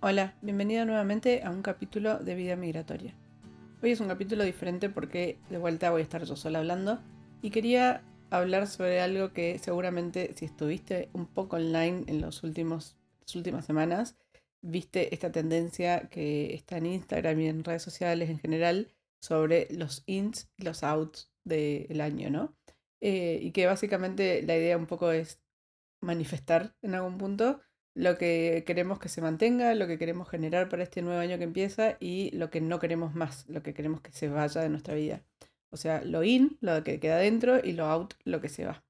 Hola, bienvenido nuevamente a un capítulo de Vida Migratoria. Hoy es un capítulo diferente porque de vuelta voy a estar yo sola hablando y quería hablar sobre algo que seguramente si estuviste un poco online en los últimos, las últimas semanas, viste esta tendencia que está en Instagram y en redes sociales en general sobre los ins y los outs del año, ¿no? Eh, y que básicamente la idea un poco es manifestar en algún punto lo que queremos que se mantenga, lo que queremos generar para este nuevo año que empieza y lo que no queremos más, lo que queremos que se vaya de nuestra vida. O sea, lo in, lo que queda dentro y lo out, lo que se va.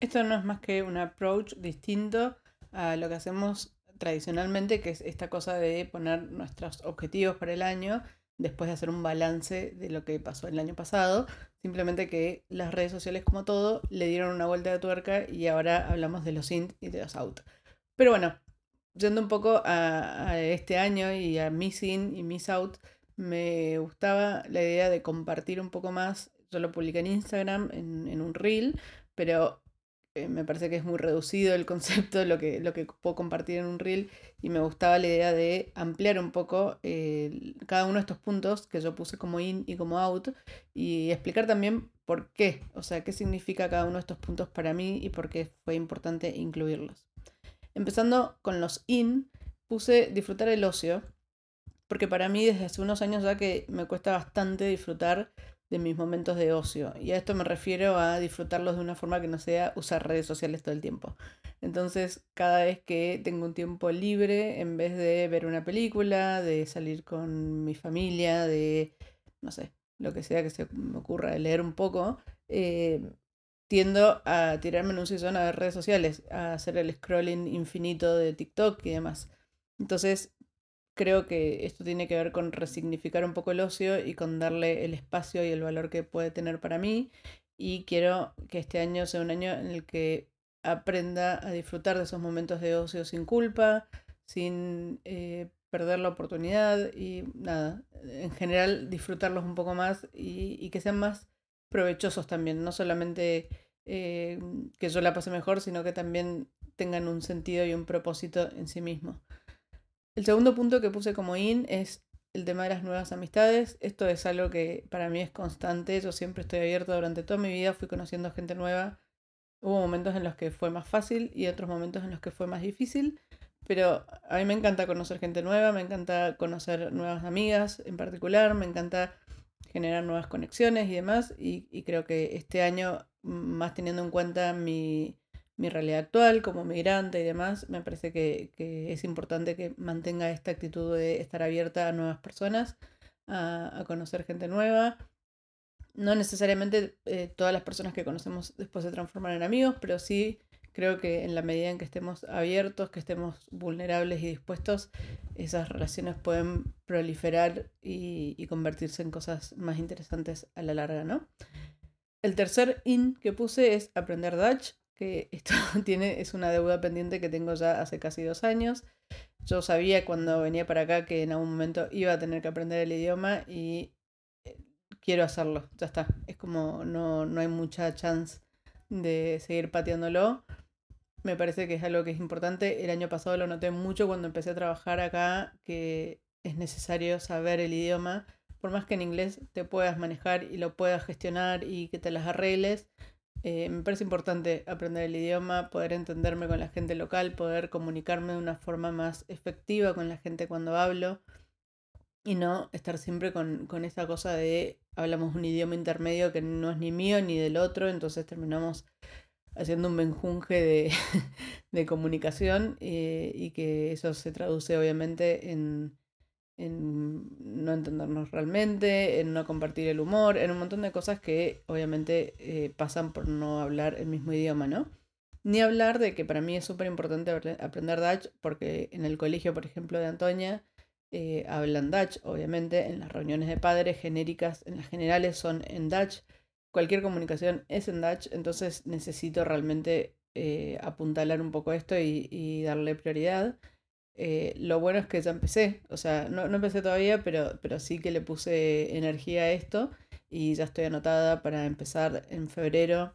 Esto no es más que un approach distinto a lo que hacemos tradicionalmente, que es esta cosa de poner nuestros objetivos para el año después de hacer un balance de lo que pasó el año pasado. Simplemente que las redes sociales, como todo, le dieron una vuelta de tuerca y ahora hablamos de los in y de los out. Pero bueno, yendo un poco a, este año y a Miss In y Miss Out, me gustaba la idea de compartir un poco más. Yo lo publiqué en Instagram, en, un reel, pero eh, me parece que es muy reducido el concepto de lo que, lo que puedo compartir en un reel y me gustaba la idea de ampliar un poco cada uno de estos puntos que yo puse como in y como out y explicar también por qué, o sea, qué significa cada uno de estos puntos para mí y por qué fue importante incluirlos. Empezando con los in, puse disfrutar el ocio, porque para mí desde hace unos años ya que me cuesta bastante disfrutar de mis momentos de ocio. Y a esto me refiero a disfrutarlos de una forma que no sea usar redes sociales todo el tiempo. Entonces, cada vez que tengo un tiempo libre, en vez de ver una película, de salir con mi familia, de, no sé, lo que sea que se me ocurra, de leer un poco, eh, tiendo a tirarme en un sillón a ver redes sociales, a hacer el scrolling infinito de TikTok y demás. Entonces, creo que esto tiene que ver con resignificar un poco el ocio y con darle el espacio y el valor que puede tener para mí. Y quiero que este año sea un año en el que aprenda a disfrutar de esos momentos de ocio sin culpa, sin eh, perder la oportunidad y nada, en general disfrutarlos un poco más y, y que sean más provechosos también, no solamente eh, que yo la pase mejor, sino que también tengan un sentido y un propósito en sí mismo. El segundo punto que puse como in es el tema de las nuevas amistades. Esto es algo que para mí es constante. Yo siempre estoy abierto durante toda mi vida, fui conociendo gente nueva. Hubo momentos en los que fue más fácil y otros momentos en los que fue más difícil. Pero a mí me encanta conocer gente nueva, me encanta conocer nuevas amigas en particular, me encanta generar nuevas conexiones y demás. Y, creo que este año, más teniendo en cuenta mi, realidad actual como migrante y demás, me parece que, es importante que mantenga esta actitud de estar abierta a nuevas personas, a, conocer gente nueva. No necesariamente eh, todas las personas que conocemos después se transforman en amigos, pero sí creo que en la medida en que estemos abiertos, que estemos vulnerables y dispuestos, esas relaciones pueden proliferar y, convertirse en cosas más interesantes a la larga, ¿no? El tercer in que puse es aprender Dutch, que esto tiene, es una deuda pendiente que tengo ya hace casi dos años. Yo sabía cuando venía para acá que en algún momento iba a tener que aprender el idioma y eh, quiero hacerlo, ya está. Es como no, no hay mucha chance de seguir pateándolo me parece que es algo que es importante. El año pasado lo noté mucho cuando empecé a trabajar acá, que es necesario saber el idioma, por más que en inglés te puedas manejar y lo puedas gestionar y que te las arregles. Eh, me parece importante aprender el idioma, poder entenderme con la gente local, poder comunicarme de una forma más efectiva con la gente cuando hablo y no estar siempre con, con esa cosa de hablamos un idioma intermedio que no es ni mío ni del otro, entonces terminamos haciendo un menjunje de, comunicación eh, y que eso se traduce obviamente en, no entendernos realmente, en no compartir el humor, en un montón de cosas que obviamente eh, pasan por no hablar el mismo idioma, ¿no? Ni hablar de que para mí es súper importante aprender Dutch porque en el colegio, por ejemplo, de Antonia, eh, hablan Dutch, obviamente, en las reuniones de padres genéricas, en las generales son en Dutch cualquier comunicación es en Dutch, entonces necesito realmente eh, apuntalar un poco esto y, darle prioridad. Eh, lo bueno es que ya empecé, o sea, no, empecé todavía, pero, pero sí que le puse energía a esto y ya estoy anotada para empezar en febrero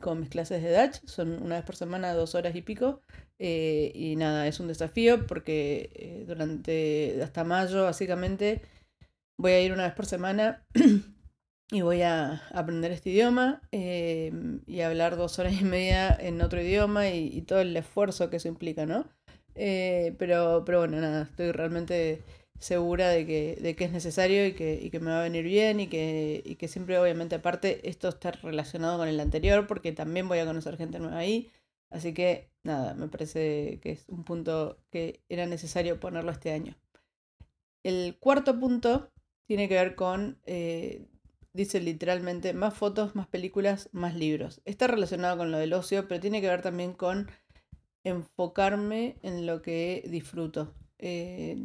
con mis clases de Dutch. Son una vez por semana, dos horas y pico. Eh, y nada, es un desafío porque durante hasta mayo, básicamente, voy a ir una vez por semana y voy a aprender este idioma em, y hablar dos horas y media en otro idioma y, todo el esfuerzo que eso implica, ¿no? Eh, pero, pero bueno, nada, estoy realmente segura de que, de que es necesario y que, y que me va a venir bien y que, y que siempre obviamente aparte esto está relacionado con el anterior porque también voy a conocer gente nueva ahí. Así que nada, me parece que es un punto que era necesario ponerlo este año. El cuarto punto tiene que ver con, eh, dice literalmente, más fotos, más películas, más libros. Está relacionado con lo del ocio, pero tiene que ver también con enfocarme en lo que disfruto. Eh,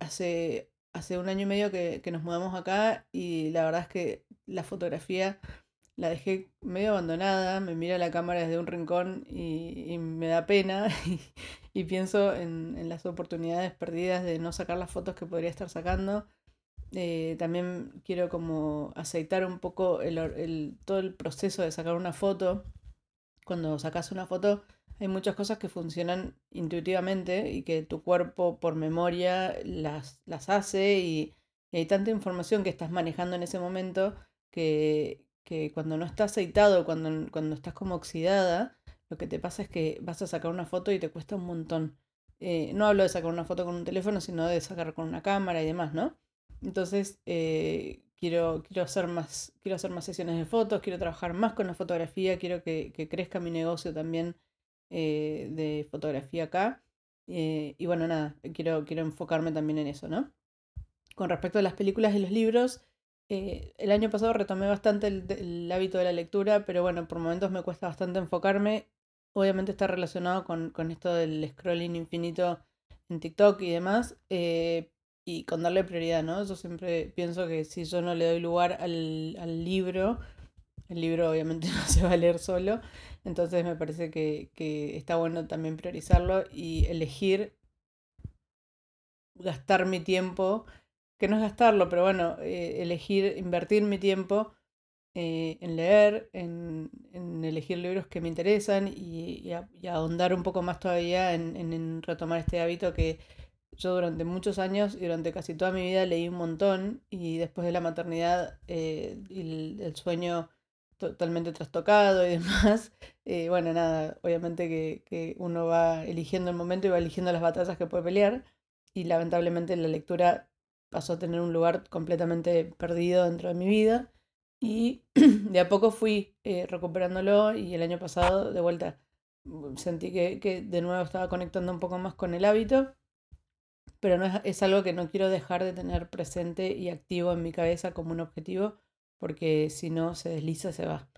hace, hace un año y medio que, nos mudamos acá y la verdad es que la fotografía la dejé medio abandonada, me mira la cámara desde un rincón y, me da pena y, pienso en, las oportunidades perdidas de no sacar las fotos que podría estar sacando. Eh, también quiero como aceitar un poco el, todo el proceso de sacar una foto. Cuando sacas una foto hay muchas cosas que funcionan intuitivamente y que tu cuerpo por memoria las, las hace y, hay tanta información que estás manejando en ese momento que, que cuando no estás aceitado, cuando, cuando estás como oxidada, lo que te pasa es que vas a sacar una foto y te cuesta un montón. Eh, no hablo de sacar una foto con un teléfono, sino de sacar con una cámara y demás, ¿no? Entonces, eh, quiero, quiero, hacer más, quiero hacer más sesiones de fotos, quiero trabajar más con la fotografía, quiero que, crezca mi negocio también eh, de fotografía acá. Eh, y bueno, nada, quiero, quiero enfocarme también en eso, ¿no? Con respecto a las películas y los libros, el año pasado retomé bastante el, hábito de la lectura, pero bueno, por momentos me cuesta bastante enfocarme. Obviamente está relacionado con, con esto del scrolling infinito en TikTok y demás, y con darle prioridad, ¿no? Yo siempre pienso que si yo no le doy lugar al, al libro, el libro obviamente no se va a leer solo, entonces me parece que, está bueno también priorizarlo y elegir gastar mi tiempo, que no es gastarlo, pero bueno, eh, elegir, invertir mi tiempo eh, en leer, en, elegir libros que me interesan y, ahondar un poco más todavía en, retomar este hábito que yo durante muchos años y durante casi toda mi vida leí un montón y después de la maternidad eh, y el sueño totalmente trastocado y demás. Eh, bueno, nada, obviamente que, uno va eligiendo el momento y va eligiendo las batallas que puede pelear. Y lamentablemente la lectura pasó a tener un lugar completamente perdido dentro de mi vida. Y de a poco fui eh, recuperándolo y el año pasado de vuelta sentí que, que, de nuevo estaba conectando un poco más con el hábito. Pero no es, es algo que no quiero dejar de tener presente y activo en mi cabeza como un objetivo porque si no se desliza, se va.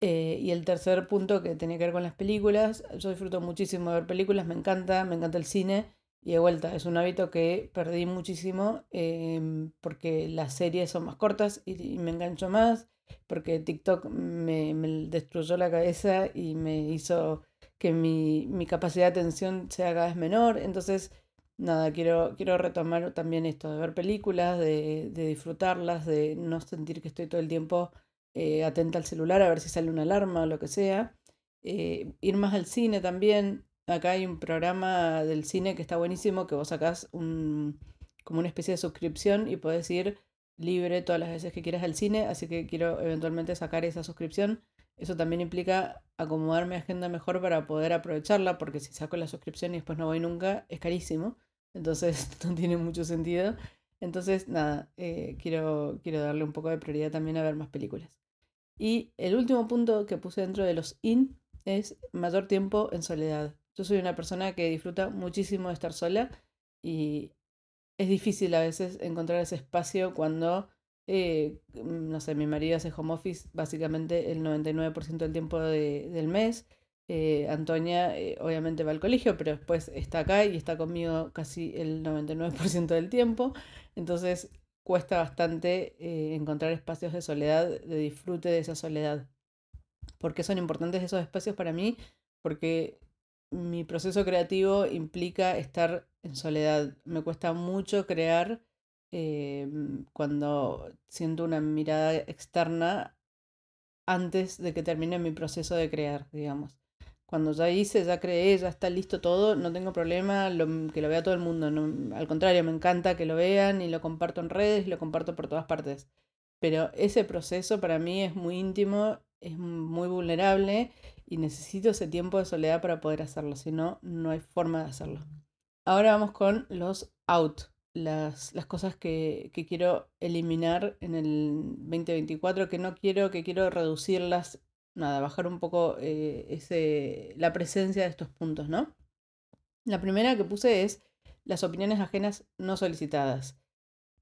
Eh, y el tercer punto que tenía que ver con las películas, yo disfruto muchísimo de ver películas, me encanta, me encanta el cine y de vuelta, es un hábito que perdí muchísimo em, porque las series son más cortas y, me engancho más, porque TikTok me, me, destruyó la cabeza y me hizo que mi, mi capacidad de atención sea cada vez menor, entonces nada, quiero, quiero retomar también esto, de ver películas, de, de disfrutarlas, de no sentir que estoy todo el tiempo eh, atenta al celular a ver si sale una alarma o lo que sea. Eh, ir más al cine también. Acá hay un programa del cine que está buenísimo, que vos sacás un, como una especie de suscripción y podés ir libre todas las veces que quieras al cine, así que quiero eventualmente sacar esa suscripción. Eso también implica acomodar mi agenda mejor para poder aprovecharla, porque si saco la suscripción y después no voy nunca, es carísimo. Entonces no tiene mucho sentido. Entonces, nada, eh, quiero, quiero darle un poco de prioridad también a ver más películas. Y el último punto que puse dentro de los in es mayor tiempo en soledad. Yo soy una persona que disfruta muchísimo de estar sola y es difícil a veces encontrar ese espacio cuando, eh, no sé, mi marido hace home office básicamente el 99% del tiempo del mes eh, Antonia eh, obviamente va al colegio, pero después está acá y está conmigo casi el 99% del tiempo. Entonces cuesta bastante eh, encontrar espacios de soledad, de disfrute de esa soledad. ¿Por qué son importantes esos espacios para mí? Porque mi proceso creativo implica estar en soledad. Me cuesta mucho crear cuando siento una mirada externa antes de que termine mi proceso de crear, digamos. Cuando ya hice, ya creé, ya está listo todo, no tengo problema que lo vea todo el mundo. al contrario, me encanta que lo vean y lo comparto en redes y lo comparto por todas partes. Pero ese proceso para mí es muy íntimo, es muy vulnerable y necesito ese tiempo de soledad para poder hacerlo, si no, no hay forma de hacerlo. Ahora vamos con los out, las, cosas que, que, quiero eliminar en el 2024, que no quiero, que quiero reducirlas, nada, bajar un poco eh, ese, la presencia de estos puntos, ¿no? La primera que puse es las opiniones ajenas no solicitadas.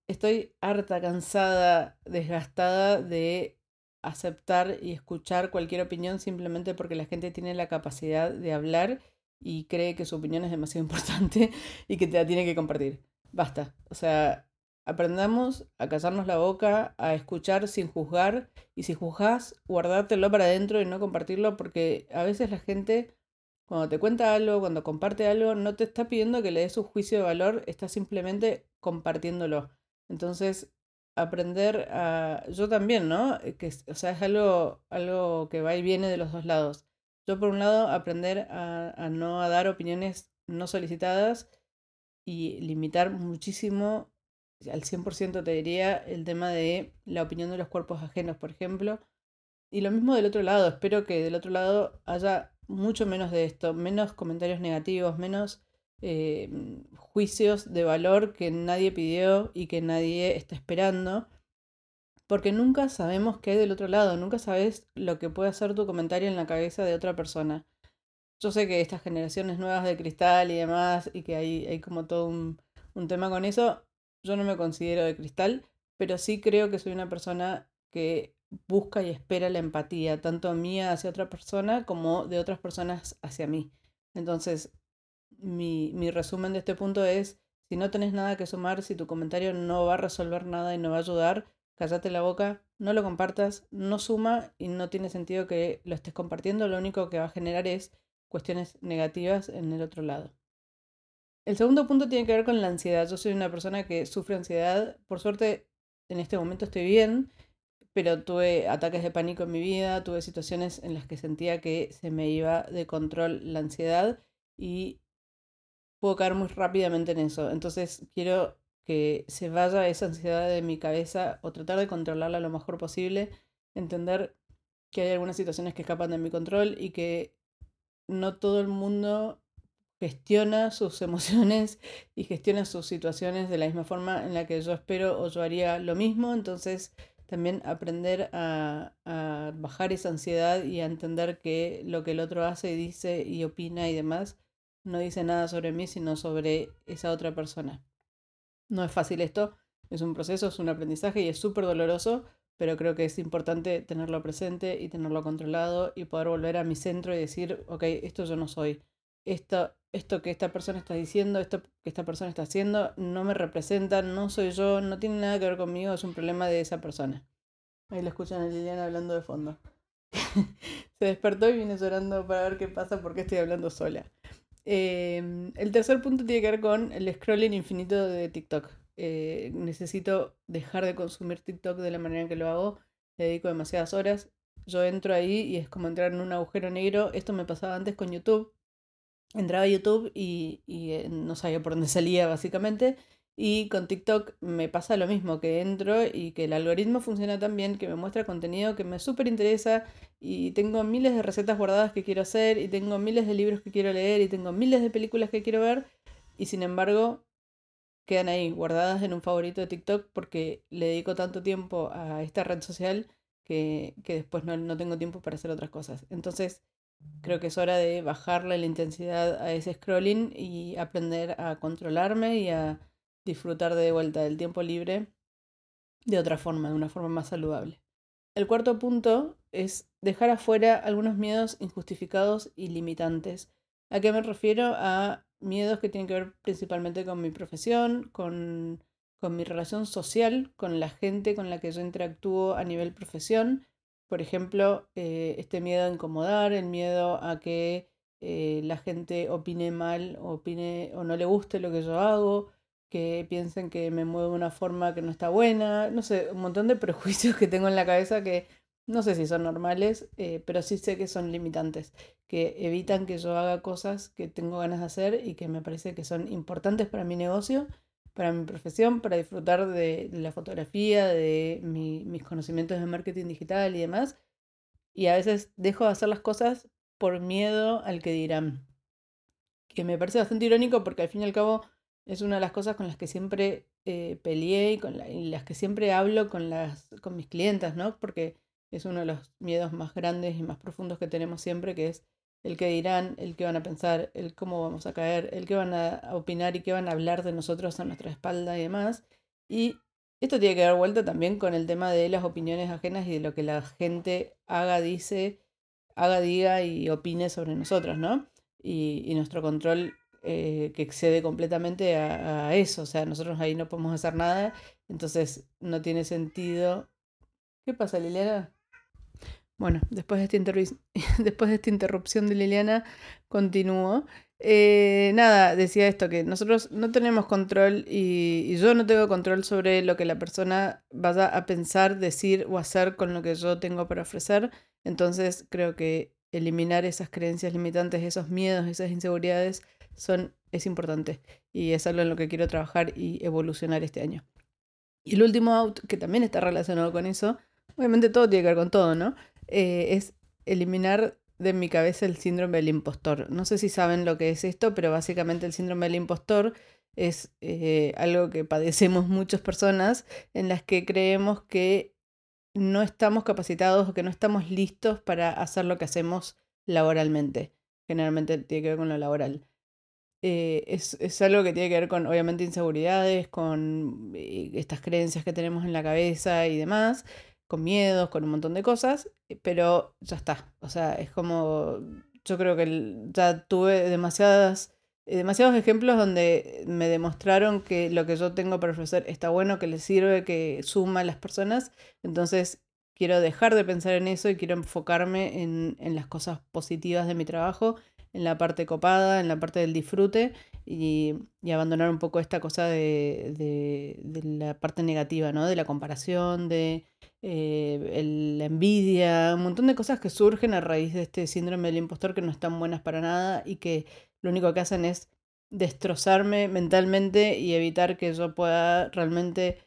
Estoy harta, cansada, desgastada de aceptar y escuchar cualquier opinión simplemente porque la gente tiene la capacidad de hablar y cree que su opinión es demasiado importante y que te la tiene que compartir. Basta. O sea, aprendamos a callarnos la boca, a escuchar sin juzgar y si juzgas, guardártelo para adentro y no compartirlo porque a veces la gente cuando te cuenta algo, cuando comparte algo, no te está pidiendo que le des su juicio de valor, está simplemente compartiéndolo. Entonces, aprender a... Yo también, ¿no? Eh, que, o sea, es algo, algo que va y viene de los dos lados. Yo, por un lado, aprender a, a no dar opiniones no solicitadas y limitar muchísimo, al 100% te diría, el tema de la opinión de los cuerpos ajenos, por ejemplo. Y lo mismo del otro lado, espero que del otro lado haya mucho menos de esto, menos comentarios negativos, menos eh, juicios de valor que nadie pidió y que nadie está esperando. Porque nunca sabemos qué hay del otro lado, nunca sabes lo que puede hacer tu comentario en la cabeza de otra persona. Yo sé que estas generaciones nuevas de cristal y demás, y que hay, hay como todo un, un tema con eso, yo no me considero de cristal, pero sí creo que soy una persona que busca y espera la empatía, tanto mía hacia otra persona como de otras personas hacia mí. Entonces, mi, mi resumen de este punto es, si no tenés nada que sumar, si tu comentario no va a resolver nada y no va a ayudar, cállate la boca, no lo compartas, no suma y no tiene sentido que lo estés compartiendo, lo único que va a generar es cuestiones negativas en el otro lado. El segundo punto tiene que ver con la ansiedad. Yo soy una persona que sufre ansiedad. Por suerte, en este momento estoy bien, pero tuve ataques de pánico en mi vida, tuve situaciones en las que sentía que se me iba de control la ansiedad y puedo caer muy rápidamente en eso. Entonces quiero que se vaya esa ansiedad de mi cabeza o tratar de controlarla lo mejor posible, entender que hay algunas situaciones que escapan de mi control y que no todo el mundo gestiona sus emociones y gestiona sus situaciones de la misma forma en la que yo espero o yo haría lo mismo. Entonces también aprender a, bajar esa ansiedad y a entender que lo que el otro hace y dice y opina y demás no dice nada sobre mí, sino sobre esa otra persona. No es fácil esto, es un proceso, es un aprendizaje y es súper doloroso, pero creo que es importante tenerlo presente y tenerlo controlado y poder volver a mi centro y decir, ok, esto yo no soy. Esto, esto que esta persona está diciendo, esto que esta persona está haciendo, no me representa, no soy yo, no tiene nada que ver conmigo, es un problema de esa persona. Ahí lo escuchan a Liliana hablando de fondo. Se despertó y viene llorando para ver qué pasa porque estoy hablando sola. Em, el tercer punto tiene que ver con el scrolling infinito de TikTok. Eh, necesito dejar de consumir TikTok de la manera en que lo hago. Le dedico demasiadas horas. Yo entro ahí y es como entrar en un agujero negro. Esto me pasaba antes con YouTube. Entraba a YouTube y, eh, no sabía por dónde salía básicamente. Y con TikTok me pasa lo mismo, que entro y que el algoritmo funciona tan bien que me muestra contenido que me súper interesa y tengo miles de recetas guardadas que quiero hacer y tengo miles de libros que quiero leer y tengo miles de películas que quiero ver y sin embargo quedan ahí guardadas en un favorito de TikTok porque le dedico tanto tiempo a esta red social que, que después no, no tengo tiempo para hacer otras cosas. Entonces creo que es hora de bajarle la intensidad a ese scrolling y aprender a controlarme y a disfrutar de vuelta del tiempo libre de otra forma, de una forma más saludable. El cuarto punto es dejar afuera algunos miedos injustificados y limitantes. ¿A qué me refiero? A miedos que tienen que ver principalmente con mi profesión, con, con mi relación social, con la gente con la que yo interactúo a nivel profesión. Por ejemplo, eh, este miedo a incomodar, el miedo a que eh, la gente opine mal, opine o no le guste lo que yo hago, que piensen que me muevo de una forma que no está buena, no sé, un montón de prejuicios que tengo en la cabeza que no sé si son normales, eh, pero sí sé que son limitantes, que evitan que yo haga cosas que tengo ganas de hacer y que me parece que son importantes para mi negocio, para mi profesión, para disfrutar de, la fotografía, de mis conocimientos de marketing digital y demás. Y a veces dejo de hacer las cosas por miedo al que dirán. Que me parece bastante irónico porque al fin y al cabo es una de las cosas con las que siempre eh, peleé y con las que siempre hablo con, las, con mis clientas, ¿no? Porque es uno de los miedos más grandes y más profundos que tenemos siempre, que es el que dirán, el que van a pensar, el cómo vamos a caer, el que van a opinar y qué van a hablar de nosotros a nuestra espalda y demás. Y esto tiene que dar vuelta también con el tema de las opiniones ajenas y de lo que la gente haga, dice, haga, diga y opine sobre nosotros, ¿no? Y, nuestro control eh, que excede completamente a, a, eso. O sea, nosotros ahí no podemos hacer nada. Entonces no tiene sentido. ¿Qué pasa, Liliana? Bueno, después de, esta después de esta interrupción de Liliana, continúo. Eh, nada, decía esto, que nosotros no tenemos control y, yo no tengo control sobre lo que la persona vaya a pensar, decir o hacer con lo que yo tengo para ofrecer. Entonces creo que eliminar esas creencias limitantes, esos miedos, esas inseguridades son, es importante y es algo en lo que quiero trabajar y evolucionar este año. Y el último out, que también está relacionado con eso, obviamente todo tiene que ver con todo, ¿no? Eh, es eliminar de mi cabeza el síndrome del impostor. No sé si saben lo que es esto, pero básicamente el síndrome del impostor es eh, algo que padecemos muchas personas en las que creemos que no estamos capacitados o que no estamos listos para hacer lo que hacemos laboralmente. Generalmente tiene que ver con lo laboral. Eh, es, es, algo que tiene que ver con, obviamente, inseguridades, con estas creencias que tenemos en la cabeza y demás con miedos, con un montón de cosas, eh, pero ya está. O sea, es como, yo creo que ya tuve demasiadas, eh, demasiados ejemplos donde me demostraron que lo que yo tengo para ofrecer está bueno, que le sirve, que suma a las personas. Entonces, quiero dejar de pensar en eso y quiero enfocarme en, en las cosas positivas de mi trabajo, en la parte copada, en la parte del disfrute y, y abandonar un poco esta cosa de, de, la parte negativa, ¿no? De la comparación, de eh, la envidia, un montón de cosas que surgen a raíz de este síndrome del impostor que no están buenas para nada y que lo único que hacen es destrozarme mentalmente y evitar que yo pueda realmente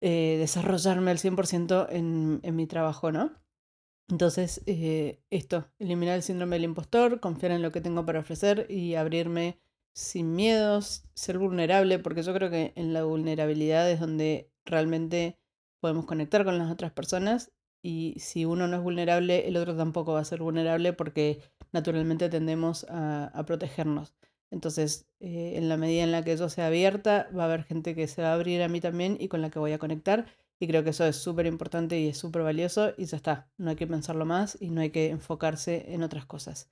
eh, desarrollarme al 100% en, en mi trabajo, ¿no? Entonces, eh, esto, eliminar el síndrome del impostor, confiar en lo que tengo para ofrecer y abrirme sin miedos, ser vulnerable, porque yo creo que en la vulnerabilidad es donde realmente podemos conectar con las otras personas y si uno no es vulnerable, el otro tampoco va a ser vulnerable porque naturalmente tendemos a, protegernos. Entonces, eh, en la medida en la que yo sea abierta, va a haber gente que se va a abrir a mí también y con la que voy a conectar. Y creo que eso es súper importante y es súper valioso y ya está. No hay que pensarlo más y no hay que enfocarse en otras cosas.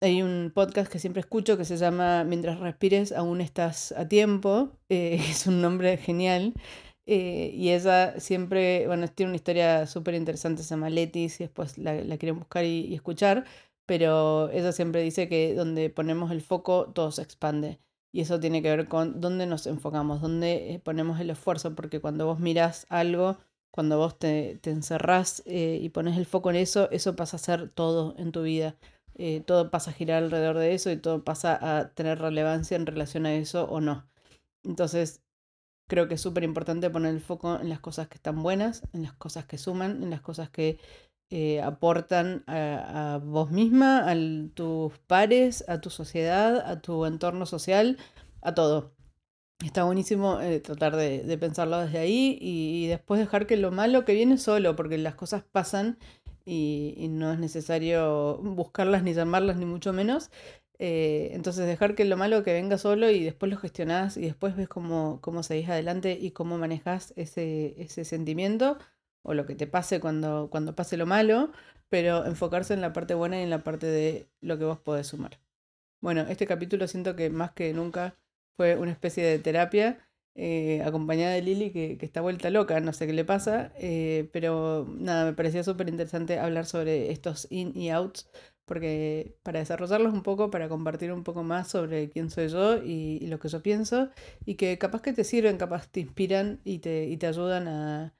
Hay un podcast que siempre escucho que se llama Mientras respires, aún estás a tiempo. Eh, es un nombre genial. Eh, y ella siempre, bueno, tiene una historia súper interesante, se llama Leti, si después la, la quieren buscar y, escuchar, pero ella siempre dice que donde ponemos el foco, todo se expande. Y eso tiene que ver con dónde nos enfocamos, dónde eh, ponemos el esfuerzo, porque cuando vos mirás algo, cuando vos te, te encerrás eh, y pones el foco en eso, eso pasa a ser todo en tu vida. todo pasa a girar alrededor de eso y todo pasa a tener relevancia en relación a eso o no. Entonces, Creo que es súper importante poner el foco en las cosas que están buenas, en las cosas que suman, en las cosas que eh, aportan a, vos misma, a tus pares, a tu sociedad, a tu entorno social, a todo. Está buenísimo eh, tratar de, pensarlo desde ahí y, después dejar que lo malo que viene solo, porque las cosas pasan y, y no es necesario buscarlas ni llamarlas ni mucho menos. Eh, entonces dejar que lo malo que venga solo y después lo gestionás y después ves cómo, cómo seguís adelante y cómo manejas ese, ese sentimiento o lo que te pase cuando, cuando pase lo malo, pero enfocarse en la parte buena y en la parte de lo que vos podés sumar. Bueno, este capítulo siento que más que nunca fue una especie de terapia eh, acompañada de Lili que, que, está vuelta loca, no sé qué le pasa, eh, pero nada, me parecía súper interesante hablar sobre estos in y outs porque para desarrollarlos un poco, para compartir un poco más sobre quién soy yo y, lo que yo pienso, y que capaz que te sirven, capaz te inspiran y te, y te ayudan a,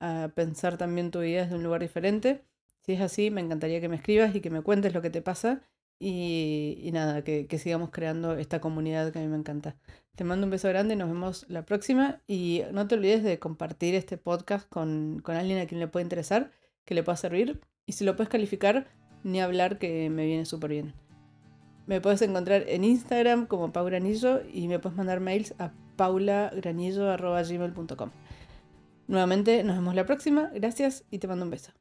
a pensar también tu vida desde un lugar diferente. Si es así, me encantaría que me escribas y que me cuentes lo que te pasa y, nada, que, sigamos creando esta comunidad que a mí me encanta. Te mando un beso grande, nos vemos la próxima y no te olvides de compartir este podcast con, con alguien a quien le pueda interesar, que le pueda servir y si lo puedes calificar, ni hablar que me viene súper bien. Me puedes encontrar en Instagram como Pau Granillo y me puedes mandar mails a paulagranillo.gmail.com. Nuevamente nos vemos la próxima, gracias y te mando un beso.